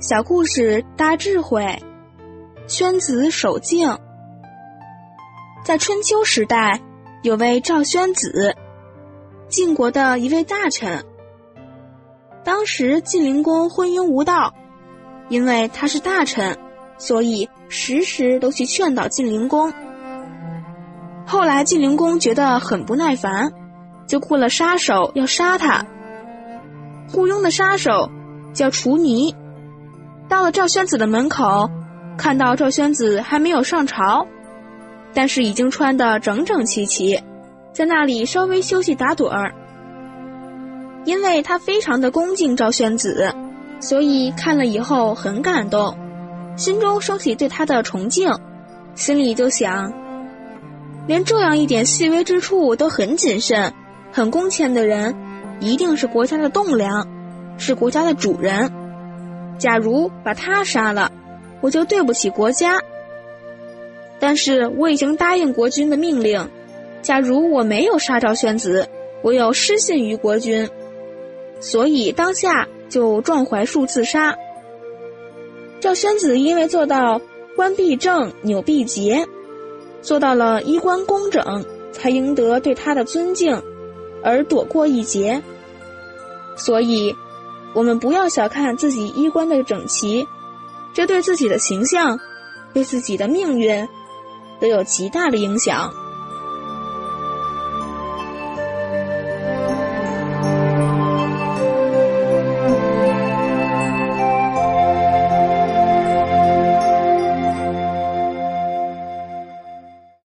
小故事大智慧，宣子守静。在春秋时代，有位赵宣子，晋国的一位大臣。当时晋灵公昏庸无道，因为他是大臣，所以时时都去劝导晋灵公。后来晋灵公觉得很不耐烦，就雇了杀手要杀他。雇佣的杀手叫楚尼。到了赵宣子的门口，看到赵宣子还没有上朝，但是已经穿得整整齐齐，在那里稍微休息打盹儿。因为他非常的恭敬赵宣子，所以看了以后很感动，心中升起对他的崇敬，心里就想：连这样一点细微之处都很谨慎、很恭谦的人，一定是国家的栋梁，是国家的主人。假如把他杀了，我就对不起国家。但是我已经答应国君的命令，假如我没有杀赵宣子，我又失信于国君，所以当下就撞槐树自杀。赵宣子因为做到冠必正，纽必结，做到了衣冠工整，才赢得对他的尊敬，而躲过一劫。所以。我们不要小看自己衣冠的整齐，这对自己的形象、对自己的命运都有极大的影响。